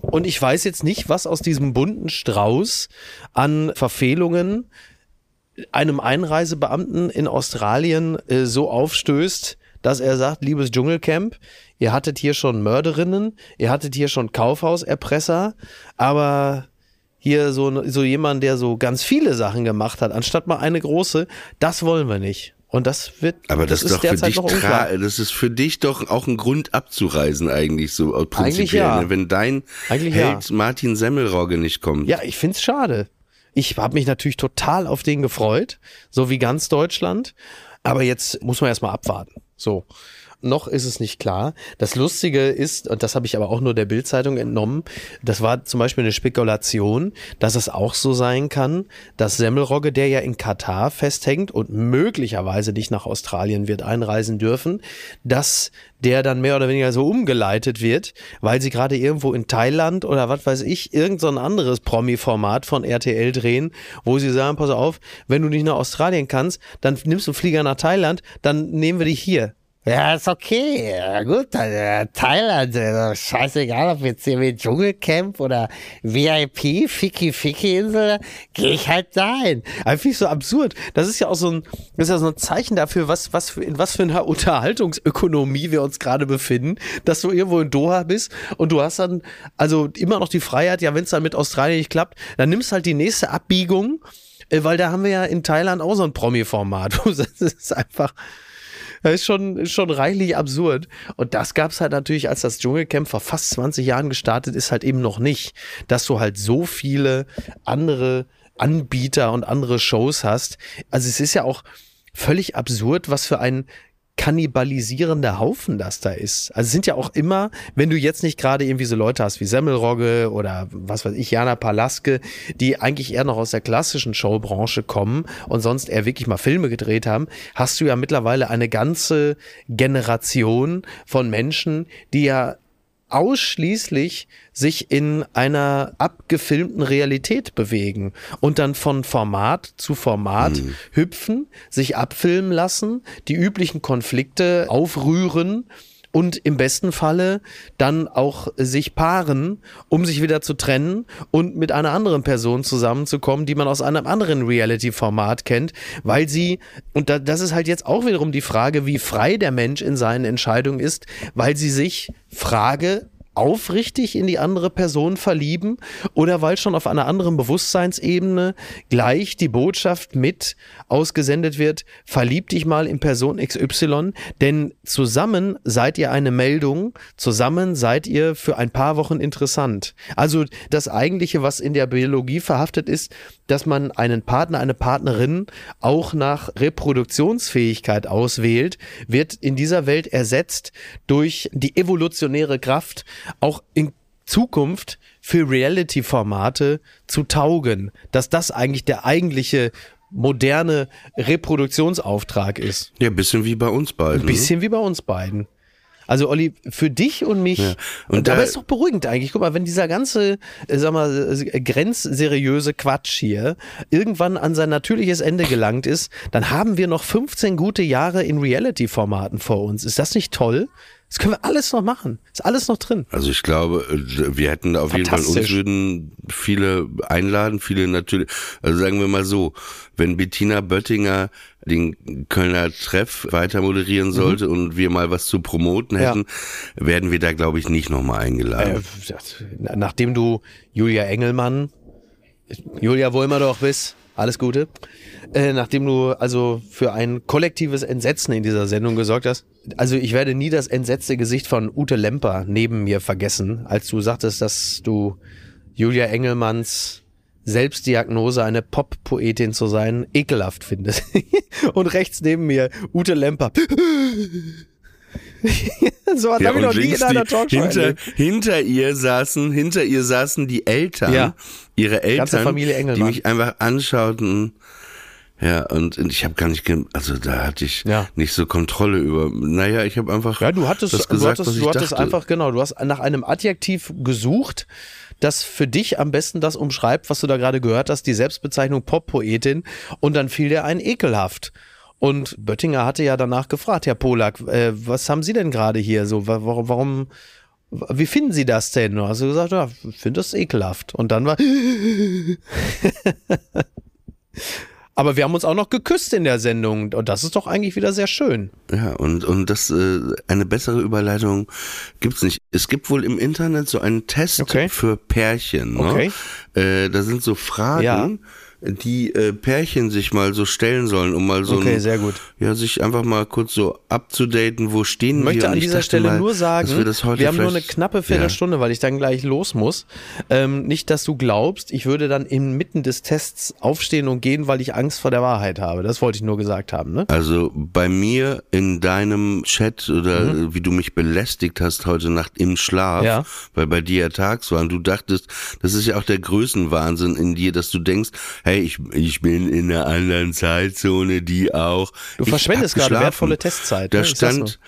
Und ich weiß jetzt nicht, was aus diesem bunten Strauß an Verfehlungen einem Einreisebeamten in Australien äh, so aufstößt, dass er sagt, liebes Dschungelcamp, ihr hattet hier schon Mörderinnen, ihr hattet hier schon Kaufhauserpresser, aber hier so, so jemand, der so ganz viele Sachen gemacht hat, anstatt mal eine große, das wollen wir nicht. Und das wird, Aber das, ist doch für derzeit dich noch unklar. tra das ist für dich doch auch ein Grund abzureisen eigentlich so äh, prinzipiell. Eigentlich ja. ne? Wenn dein Eigentlich Held Martin Semmelrogge nicht kommt. Ja, ich find's schade. Ich habe mich natürlich total auf den gefreut, so wie ganz Deutschland. Aber jetzt muss man erstmal abwarten. So. Noch ist es nicht klar. Das Lustige ist, und das habe ich aber auch nur der Bildzeitung entnommen, das war zum Beispiel eine Spekulation, dass es auch so sein kann, dass Semmelrogge, der ja in Katar festhängt und möglicherweise nicht nach Australien wird einreisen dürfen, dass der dann mehr oder weniger so umgeleitet wird, weil sie gerade irgendwo in Thailand oder was weiß ich, irgend so anderes Promi-Format von RTL drehen, wo sie sagen, pass auf, wenn du nicht nach Australien kannst, dann nimmst du einen Flieger nach Thailand, dann nehmen wir dich hier. Ja, ist okay. Ja, gut, dann, äh, Thailand, äh, scheißegal, ob jetzt hier wie Dschungelcamp oder VIP, Ficky Ficky Insel, gehe ich halt dahin. Aber finde ich so absurd. Das ist ja auch so ein, das ist ja so ein Zeichen dafür, was, was für, in was für einer Unterhaltungsökonomie wir uns gerade befinden, dass du irgendwo in Doha bist und du hast dann also immer noch die Freiheit, ja, wenn es dann mit Australien nicht klappt, dann nimmst halt die nächste Abbiegung, äh, weil da haben wir ja in Thailand auch so ein Promi-Format. (laughs) Das ist einfach, das ist schon, ist schon reichlich absurd. Und das gab's halt natürlich, als das Dschungelcamp vor fast 20 Jahren gestartet ist, halt eben noch nicht. Dass du halt so viele andere Anbieter und andere Shows hast. Also es ist ja auch völlig absurd, was für ein kannibalisierender Haufen das da ist. Also sind ja auch immer, wenn du jetzt nicht gerade irgendwie so Leute hast wie Semmelrogge oder was weiß ich, Jana Palaske, die eigentlich eher noch aus der klassischen Showbranche kommen und sonst eher wirklich mal Filme gedreht haben, hast du ja mittlerweile eine ganze Generation von Menschen, die ja ausschließlich sich in einer abgefilmten Realität bewegen und dann von Format zu Format hüpfen, sich abfilmen lassen, die üblichen Konflikte aufrühren und im besten Falle dann auch sich paaren, um sich wieder zu trennen und mit einer anderen Person zusammenzukommen, die man aus einem anderen Reality-Format kennt, weil sie, und da, das ist halt jetzt auch wiederum die Frage, wie frei der Mensch in seinen Entscheidungen ist, weil sie sich Frage aufrichtig in die andere Person verlieben oder weil schon auf einer anderen Bewusstseinsebene gleich die Botschaft mit ausgesendet wird, verlieb dich mal in Person XY, denn zusammen seid ihr eine Meldung, zusammen seid ihr für ein paar Wochen interessant. Also das eigentliche, was in der Biologie verhaftet ist, dass man einen Partner, eine Partnerin auch nach Reproduktionsfähigkeit auswählt, wird in dieser Welt ersetzt durch die evolutionäre Kraft, auch in Zukunft für Reality-Formate zu taugen, dass das eigentlich der eigentliche moderne Reproduktionsauftrag ist. Ja, ein bisschen wie bei uns beiden. Ein bisschen wie bei uns beiden. Also Olli, für dich und mich, Ja. und, Und dabei da- ist doch beruhigend eigentlich. Guck mal, wenn dieser ganze, äh, sag mal, äh, grenzseriöse Quatsch hier irgendwann an sein natürliches Ende gelangt ist, dann haben wir noch 15 gute Jahre in Reality-Formaten vor uns. Ist das nicht toll? Das können wir alles noch machen. Ist alles noch drin. Also ich glaube, äh, wir hätten auf jeden Fall uns würden viele einladen, viele natürlich. Also sagen wir mal so, wenn Bettina Böttinger den Kölner Treff weiter moderieren sollte und wir mal was zu promoten Mhm. Ja. hätten, werden wir da glaube ich nicht nochmal eingeladen. Äh, nachdem du Julia Engelmann, Julia, wo immer du auch bist, alles Gute, äh, nachdem du also für ein kollektives Entsetzen in dieser Sendung gesorgt hast, also ich werde nie das entsetzte Gesicht von Ute Lemper neben mir vergessen, als du sagtest, dass du Julia Engelmanns Selbstdiagnose, eine Pop-Poetin zu sein, ekelhaft findest. (laughs) Und rechts neben mir Ute Lemper. (laughs) so was habe ich noch nie in einer Talkshow hinter, hinter ihr saßen, hinter ihr saßen die Eltern, Ja. ihre Eltern, die mich einfach anschauten. Ja, und, ich habe gar nicht, also da hatte ich Ja. nicht so Kontrolle über. Naja, ich habe einfach Ja, du hattest, das du gesagt, hattest, was ich du hattest dachte. einfach, genau, du hast nach einem Adjektiv gesucht, das für dich am besten das umschreibt, was du da gerade gehört hast, die Selbstbezeichnung Pop-Poetin. Und dann fiel dir ein ekelhaft. Und Böttinger hatte ja danach gefragt, Herr Polak, äh, was haben Sie denn gerade hier so? wa- Warum, warum, wie finden Sie das denn? Und hast du gesagt, ja, ich finde das ekelhaft. Und dann war. (laughs) Aber wir haben uns auch noch geküsst in der Sendung. Und das ist doch eigentlich wieder sehr schön. Ja, und, und das, äh, eine bessere Überleitung gibt's nicht. Es gibt wohl im Internet so einen Test Okay. für Pärchen. Ne? Okay. Äh, da sind so Fragen, Ja. Die äh, Pärchen sich mal so stellen sollen, um mal so Okay, ein, sehr gut. ja, sich einfach mal kurz so abzudaten, wo stehen Ich möchte wir. an Und ich dieser Stelle mal, nur sagen, wir, wir haben nur eine knappe Viertelstunde, weil ich dann gleich los muss. Ähm, nicht, dass du glaubst, ich würde dann inmitten des Tests aufstehen und gehen, weil ich Angst vor der Wahrheit habe. Das wollte ich nur gesagt haben. Ne? Also bei mir in deinem Chat oder wie du mich belästigt hast heute Nacht im Schlaf, Mhm. Ja. weil bei dir ja tags war und du dachtest, das ist ja auch der Größenwahnsinn in dir, dass du denkst, hey, ich, ich bin in einer anderen Zeitzone, die auch. Du verschwendest gerade wertvolle Testzeit, Da ne? Stand,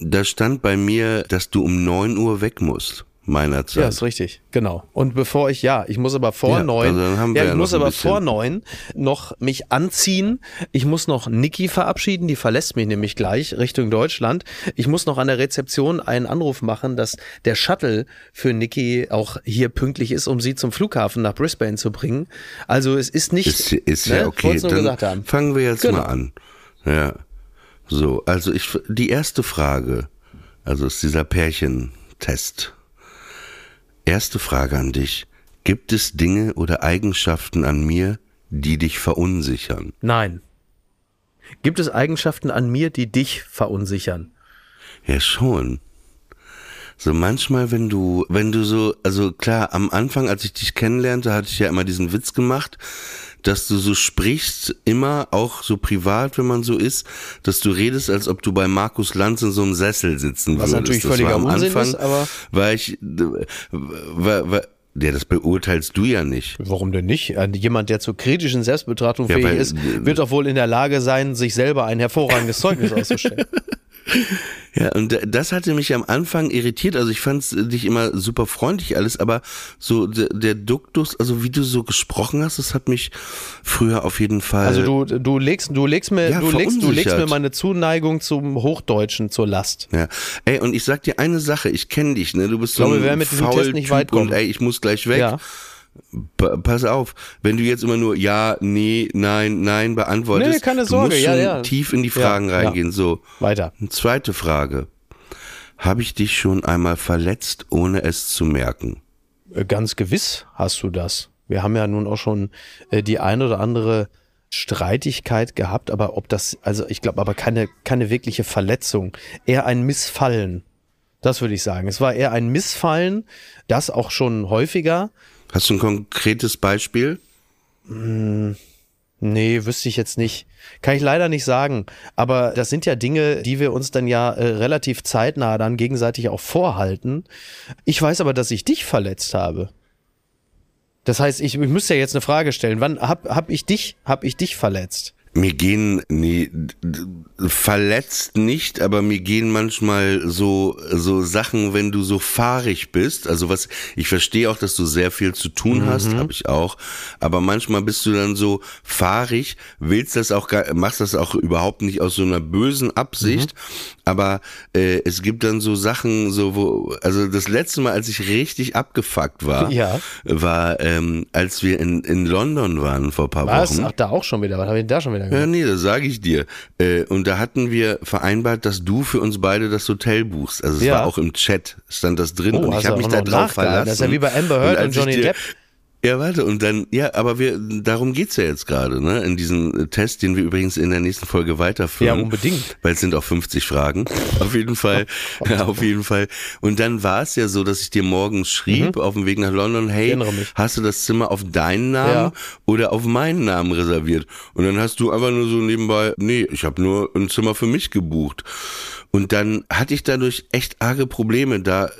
da stand bei mir, dass du um neun Uhr weg musst, meiner Zeit. Ja, ist richtig, genau. Und bevor ich, ja, ich muss aber vor Ja, neun, also wir ja, ja ich noch muss aber vor neun noch mich anziehen. Ich muss noch Niki verabschieden, die verlässt mich nämlich gleich Richtung Deutschland. Ich muss noch an der Rezeption einen Anruf machen, dass der Shuttle für Niki auch hier pünktlich ist, um sie zum Flughafen nach Brisbane zu bringen. Also es ist nicht, Ist, ist ne? ja okay. Dann gesagt haben. fangen wir jetzt Genau. mal an. Ja. So, also ich die erste Frage, also ist dieser Pärchentest. Erste Frage an dich. Gibt es Dinge oder Eigenschaften an mir, die dich verunsichern? Nein. Gibt es Eigenschaften an mir, die dich verunsichern? Ja, schon. So manchmal, wenn du, wenn du so, also klar, am Anfang, als ich dich kennenlernte, hatte ich ja immer diesen Witz gemacht, dass du so sprichst, immer, auch so privat, wenn man so ist, dass du redest, als ob du bei Markus Lanz in so einem Sessel sitzen Was würdest. natürlich das völliger war am Unsinn Anfang, ist, aber- War ich, war, war, ja, das beurteilst du ja nicht. Warum denn nicht? Ein- Jemand, der zur kritischen Selbstbetrachtung Ja, fähig weil- ist, wird doch wohl in der Lage sein, sich selber ein hervorragendes Zeugnis auszustellen. (laughs) (laughs) Ja, und das hatte mich am Anfang irritiert. Also ich fand dich immer super freundlich alles, aber so der, der Duktus, also wie du so gesprochen hast, das hat mich früher auf jeden Fall. Also du, du legst, du legst mir, Ja, du legst, du legst mir meine Zuneigung zum Hochdeutschen zur Last. ja. Ey, und ich sag dir eine Sache, ich kenne dich, ne? Du bist so glaube, ein wir mit faul Test nicht typ weit kommen. und ey, ich muss gleich weg. Ja. Pa- Pass auf, wenn du jetzt immer nur ja, nee, nein, nein beantwortest, Nee, keine du Sorge, musst ja, schon ja. tief in die Fragen Ja, reingehen. So, Weiter. zweite Frage. Habe ich dich schon einmal verletzt, ohne es zu merken? Äh, Ganz gewiss hast du das. Wir haben ja nun auch schon äh, die ein oder andere Streitigkeit gehabt, aber ob das, also ich glaube, aber keine, keine wirkliche Verletzung, eher ein Missfallen. Das würde ich sagen. Es war eher ein Missfallen, das auch schon häufiger. Hast du ein konkretes Beispiel? Nee, wüsste ich jetzt nicht. Kann ich leider nicht sagen. Aber das sind ja Dinge, die wir uns dann ja äh, relativ zeitnah dann gegenseitig auch vorhalten. Ich weiß aber, dass ich dich verletzt habe. Das heißt, ich, ich müsste ja jetzt eine Frage stellen. Wann hab, hab ich dich, hab ich dich verletzt? Mir gehen, nee, verletzt nicht, aber mir gehen manchmal so, so Sachen, wenn du so fahrig bist. Also was, ich verstehe auch, dass du sehr viel zu tun hast, habe ich auch. Aber manchmal bist du dann so fahrig, willst das auch, machst das auch überhaupt nicht aus so einer bösen Absicht. Aber äh, es gibt dann so Sachen, so wo, also das letzte Mal, als ich richtig abgefuckt war, Ja. war, ähm, als wir in, in London waren vor ein paar Was? Wochen. Ach, da auch schon wieder. Was habe ich denn da schon wieder Ja, gemacht? nee, das sage ich dir. Äh, und da hatten wir vereinbart, dass du für uns beide das Hotel buchst. Also es Ja. war auch im Chat, stand das drin. Oh, und ich habe mich da drauf verlassen. Das ist ja wie bei Amber Heard als und Johnny Depp. Ja, warte, und dann, ja, aber wir, darum geht's ja jetzt gerade, ne? In diesem Test, den wir übrigens in der nächsten Folge weiterführen. Ja, unbedingt. Weil es sind auch 50 Fragen. auf jeden Fall. (laughs) auf jeden Fall. Und dann war es ja so, dass ich dir morgens schrieb, auf dem Weg nach London, hey, Mhm. hast du das Zimmer auf deinen Namen Ja. oder auf meinen Namen reserviert? Und dann hast du einfach nur so nebenbei, nee, ich habe nur ein Zimmer für mich gebucht. Und dann hatte ich dadurch echt arge Probleme da,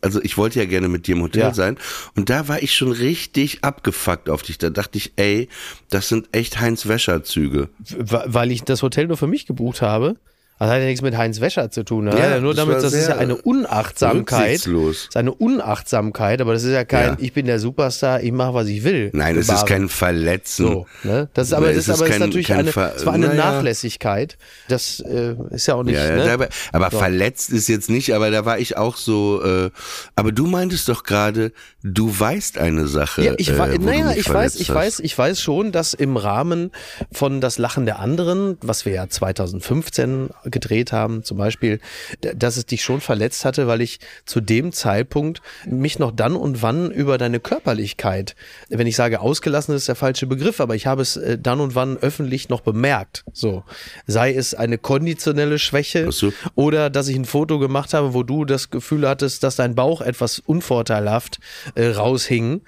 also ich wollte ja gerne mit dir im Hotel Ja. sein und da war ich schon richtig abgefuckt auf dich. Da dachte ich, ey, das sind echt Heinz Wäscher Züge. Weil ich das Hotel nur für mich gebucht habe. Das hat ja nichts mit Heinz Wäscher zu tun. Ne? Ja, Ja, nur das damit, das ist ja eine Unachtsamkeit. Das ist eine Unachtsamkeit, aber das ist ja kein, Ja. ich bin der Superstar, ich mache, was ich will. Nein, es ist kein Verletzen. So, ne? Das ist aber, das es ist, aber das ist kein- natürlich kein eine, es war eine naja. Nachlässigkeit. Das äh, ist ja auch nicht, Ja, ne? dabei, aber So. verletzt ist jetzt nicht, aber da war ich auch so, äh, aber du meintest doch gerade, du weißt eine Sache. Ja, ich, äh, naja, ich weiß, ich hast. weiß, ich weiß schon, dass im Rahmen von Das Lachen der anderen, was wir ja 2015 gedreht haben, zum Beispiel, dass es dich schon verletzt hatte, weil ich zu dem Zeitpunkt mich noch dann und wann über deine Körperlichkeit, wenn ich sage ausgelassen, ist der falsche Begriff, aber ich habe es äh, dann und wann öffentlich noch bemerkt. So, sei es eine konditionelle Schwäche so. oder dass ich ein Foto gemacht habe, wo du das Gefühl hattest, dass dein Bauch etwas unvorteilhaft äh, raushing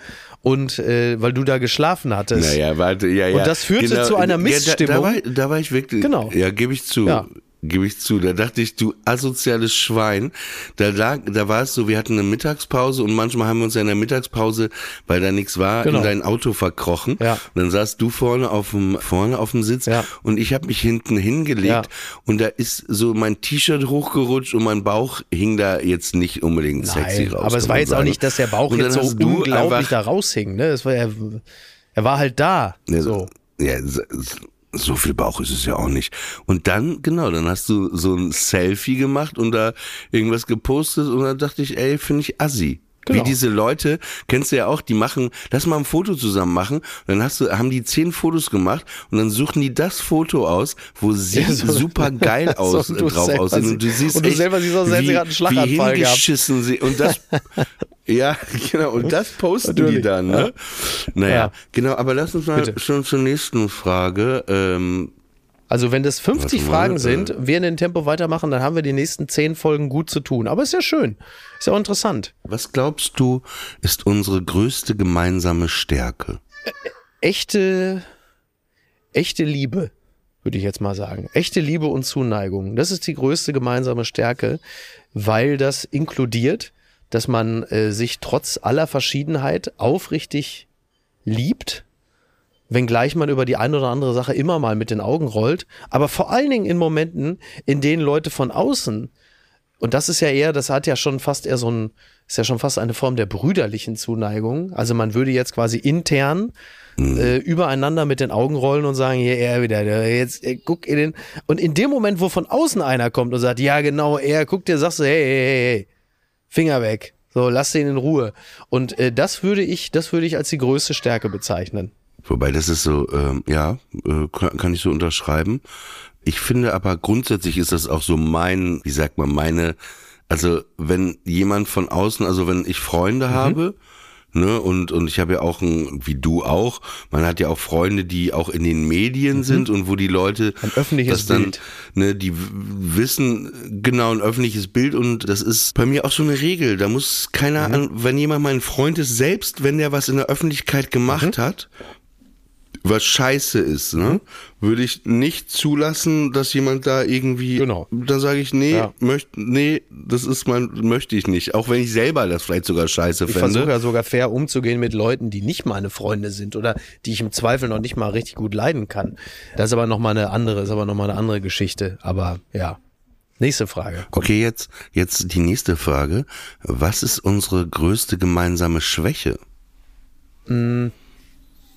und äh, weil du da geschlafen hattest. Naja, warte, ja, ja. Und das führte zu einer Ja, Missstimmung. da, da, war, da war ich wirklich. Genau. Ja, gebe ich zu. Ja. Gebe ich zu. Da dachte ich, du asoziales Schwein. Da lag, da war es so, wir hatten eine Mittagspause und manchmal haben wir uns ja in der Mittagspause, weil da nichts war, Genau. in dein Auto verkrochen. Ja. Und dann saßt du vorne auf dem, vorne auf dem Sitz Ja. und ich habe mich hinten hingelegt Ja. und da ist so mein T-Shirt hochgerutscht und mein Bauch hing da jetzt nicht unbedingt sexy Nein, raus. aber es war jetzt auch sagen. nicht, dass der Bauch Und jetzt so unglaublich da raushing. Ne? Es war, er, er war halt da. Ja, So. Ja, so, so viel Bauch ist es ja auch nicht. Und dann, genau, dann hast du so ein Selfie gemacht und da irgendwas gepostet und dann dachte ich, ey, finde ich assi. Genau. Wie diese Leute, kennst du ja auch, die machen, lass mal ein Foto zusammen machen. Und dann hast du, haben die zehn Fotos gemacht und dann suchen die das Foto aus, wo sie Ja, so- super geil (laughs) so, aus, du drauf aussehen. Und du siehst und du echt, selber siehst sie wie, wie gehabt. hingeschissen sie. Und das, (laughs) ja, (laughs) genau, und das posten die Natürlich, dann, ne? Naja, Ja. genau, aber lass uns mal Bitte. schon zur nächsten Frage. Ähm, Also wenn das 50 Warte mal, Fragen äh, sind, wir in dem Tempo weitermachen, dann haben wir die nächsten 10 Folgen gut zu tun. Aber ist ja schön. Ist ja auch interessant. was glaubst du, ist unsere größte gemeinsame Stärke? Echte, echte Liebe, würde ich jetzt mal sagen. Echte Liebe und Zuneigung. Das ist die größte gemeinsame Stärke, weil das inkludiert, dass man äh, sich trotz aller Verschiedenheit aufrichtig liebt, wenngleich man über die eine oder andere Sache immer mal mit den Augen rollt, aber vor allen Dingen in Momenten, in denen Leute von außen, und das ist ja eher, das hat ja schon fast eher so ein, ist ja schon fast eine Form der brüderlichen Zuneigung. Also man würde jetzt quasi intern äh, übereinander mit den Augen rollen und sagen, hier, er wieder, der, jetzt äh, guck in den. Und in dem Moment, wo von außen einer kommt und sagt, ja genau, er guckt dir, sagst du, hey, hey, hey, hey, Finger weg. So, lass den in Ruhe. Und äh, das würde ich, das würde ich als die größte Stärke bezeichnen. Wobei das ist so, ähm, ja, äh, kann, kann ich so unterschreiben. Ich finde aber grundsätzlich ist das auch so mein, wie sagt man, meine, also wenn jemand von außen, also wenn ich Freunde habe, ne, und, und ich habe ja auch ein, wie du auch, man hat ja auch Freunde, die auch in den Medien sind und wo die Leute Ein öffentliches das dann, Bild. ne, die wissen genau ein öffentliches Bild und das ist bei mir auch so eine Regel. Da muss keiner, an, wenn jemand mein Freund ist, selbst wenn der was in der Öffentlichkeit gemacht hat, was scheiße ist, ne, würde ich nicht zulassen, dass jemand da irgendwie, Genau. dann sage ich, nee, Ja. möcht, nee, das ist mein, möchte ich nicht. Auch wenn ich selber das vielleicht sogar scheiße Ich versuche ja sogar fair umzugehen mit Leuten, die nicht meine Freunde sind oder die ich im Zweifel noch nicht mal richtig gut leiden kann. Das ist aber noch mal eine andere, ist aber noch mal eine andere Geschichte. Aber ja. Nächste Frage. Okay, jetzt, jetzt die nächste Frage. Was ist unsere größte gemeinsame Schwäche?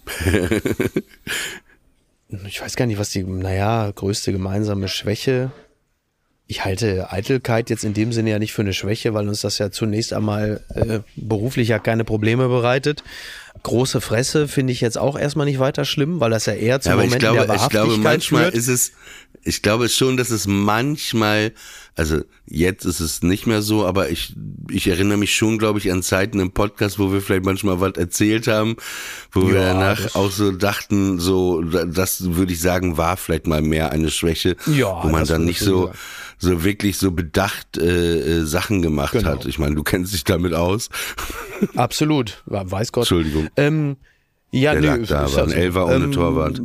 (laughs) Ich weiß gar nicht, was die, naja, größte gemeinsame Schwäche. Ich halte Eitelkeit jetzt in dem Sinne ja nicht für eine Schwäche, weil uns das ja zunächst einmal äh, beruflich ja keine Probleme bereitet. Große Fresse finde ich jetzt auch erstmal nicht weiter schlimm, weil das ja eher zu Ja, Momenten ich glaube, der ich glaube, Wahrhaftigkeit manchmal führt. ist es, ich glaube schon, dass es manchmal, also jetzt ist es nicht mehr so, aber ich, ich erinnere mich schon, glaube ich, an Zeiten im Podcast, wo wir vielleicht manchmal was erzählt haben, wo wir Ja, danach das- auch so dachten, so, das würde ich sagen, war vielleicht mal mehr eine Schwäche, Ja, wo man dann nicht so, sagen. so wirklich so bedacht äh, äh, Sachen gemacht Genau. hat. Ich meine, du kennst dich damit aus. Absolut, weiß Gott. Entschuldigung. Ähm, ja, Der nö, lag da, war ein also, Elfer ohne ähm, Torwart.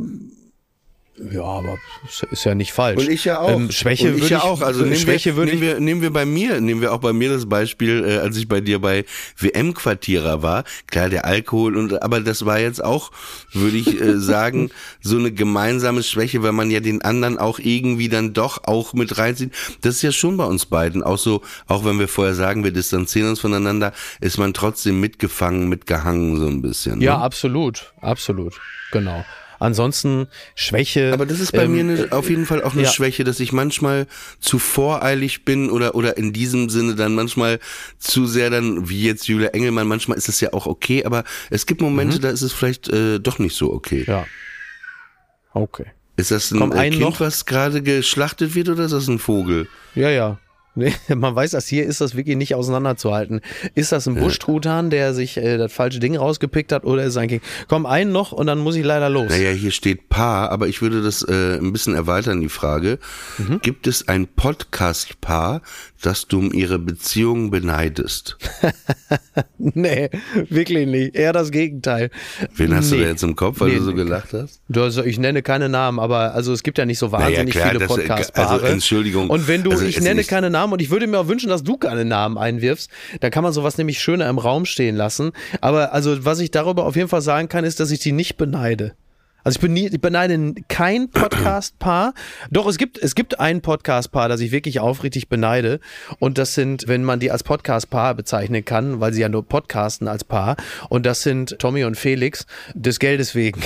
Ja, aber ist- ist ja nicht falsch. Und ich ja auch. Ähm, Schwäche und ich würde ja auch. Also nehmen, Schwäche wir, nehmen, wir, nehmen wir bei mir, nehmen wir auch bei mir das Beispiel, äh, als ich bei dir bei WM-Quartierer war. Klar, der Alkohol und aber das war jetzt auch, würde ich äh, (laughs) sagen, so eine gemeinsame Schwäche, weil man ja den anderen auch irgendwie dann doch auch mit reinzieht. Das ist ja schon bei uns beiden auch so, auch wenn wir vorher sagen, wir distanzieren uns voneinander, ist man trotzdem mitgefangen, mitgehangen so ein bisschen. ja, ne? absolut, absolut, genau. Ansonsten Schwäche. Aber das ist bei ähm, mir eine, auf jeden Fall auch eine ja. Schwäche, dass ich manchmal zu voreilig bin oder oder in diesem Sinne dann manchmal zu sehr dann, wie jetzt Julia Engelmann, manchmal ist es ja auch okay, aber es gibt Momente, da ist es vielleicht äh, doch nicht so okay. Ja. Okay. Ist das ein Komm, äh, Kind, noch. was gerade geschlachtet wird oder ist das ein Vogel? Ja, ja. Nee, (laughs) man weiß, dass hier ist das wirklich nicht auseinanderzuhalten. Ist das ein Buschtruthahn, der sich äh, das falsche Ding rausgepickt hat oder ist es ein Kind? Komm, einen noch und dann muss ich leider los. Naja, hier steht Paar, aber ich würde das äh, ein bisschen erweitern, die Frage. Mhm. Gibt es ein Podcast-Paar, das du um ihre Beziehung beneidest? (laughs) Nee, wirklich nicht. Eher das Gegenteil. Wen hast du Nee. da jetzt im Kopf, weil Nee, du so gelacht hast? Du, Also ich nenne keine Namen, aber also es gibt ja nicht so wahnsinnig klar, viele das- Podcast-Paare. also Entschuldigung, Und wenn du, also ich nenne keine Namen und ich würde mir auch wünschen, dass du keine Namen einwirfst, dann kann man sowas nämlich schöner im Raum stehen lassen. Aber also was ich darüber auf jeden Fall sagen kann, ist, dass ich die nicht beneide. Also ich, benie- ich beneide kein (clears throat) Podcast-Paar. Doch, es gibt, es gibt ein Podcast-Paar, das ich wirklich aufrichtig beneide. Und das sind, wenn man die als Podcast-Paar bezeichnen kann, weil sie ja nur podcasten als Paar. Und das sind Tommy und Felix, des Geldes wegen.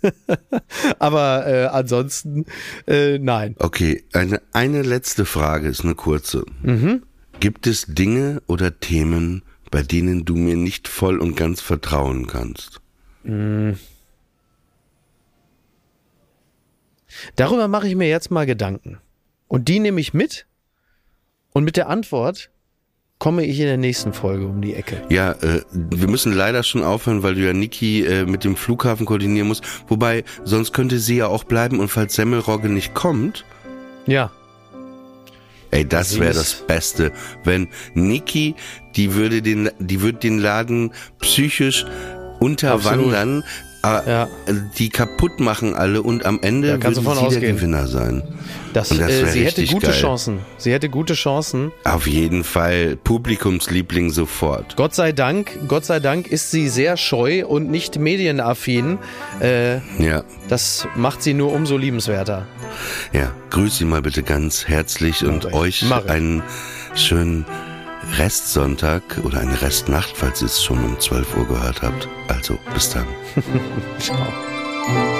(laughs) Aber äh, ansonsten, äh, nein. Okay, eine, eine letzte Frage ist eine kurze. Mhm. Gibt es Dinge oder Themen, bei denen du mir nicht voll und ganz vertrauen kannst? Darüber mache ich mir jetzt mal Gedanken. Und die nehme ich mit. Und mit der Antwort komme ich in der nächsten Folge um die Ecke. Ja, äh, wir müssen leider schon aufhören, weil du ja Niki äh, mit dem Flughafen koordinieren musst. Wobei, sonst könnte sie ja auch bleiben und falls Semmelrogge nicht kommt, Ja. ey, das wäre das Beste. Wenn Niki, die würde den, die würde den Laden psychisch unterwandern, äh, Ja. die kaputt machen alle und am Ende kannst sie von der ausgehen. Gewinner sein. Das, Und das äh, sie hätte gute geil. Chancen. Sie hätte gute Chancen. Auf jeden Fall Publikumsliebling sofort. Gott sei Dank, Gott sei Dank ist sie sehr scheu und nicht medienaffin. Äh, Ja. das macht sie nur umso liebenswerter. Ja, grüß Sie mal bitte ganz herzlich und ich. euch Mach einen schönen Restsonntag oder eine Restnacht, falls ihr es schon um 12 Uhr gehört habt. Also, bis dann. (laughs) (laughs) Ciao.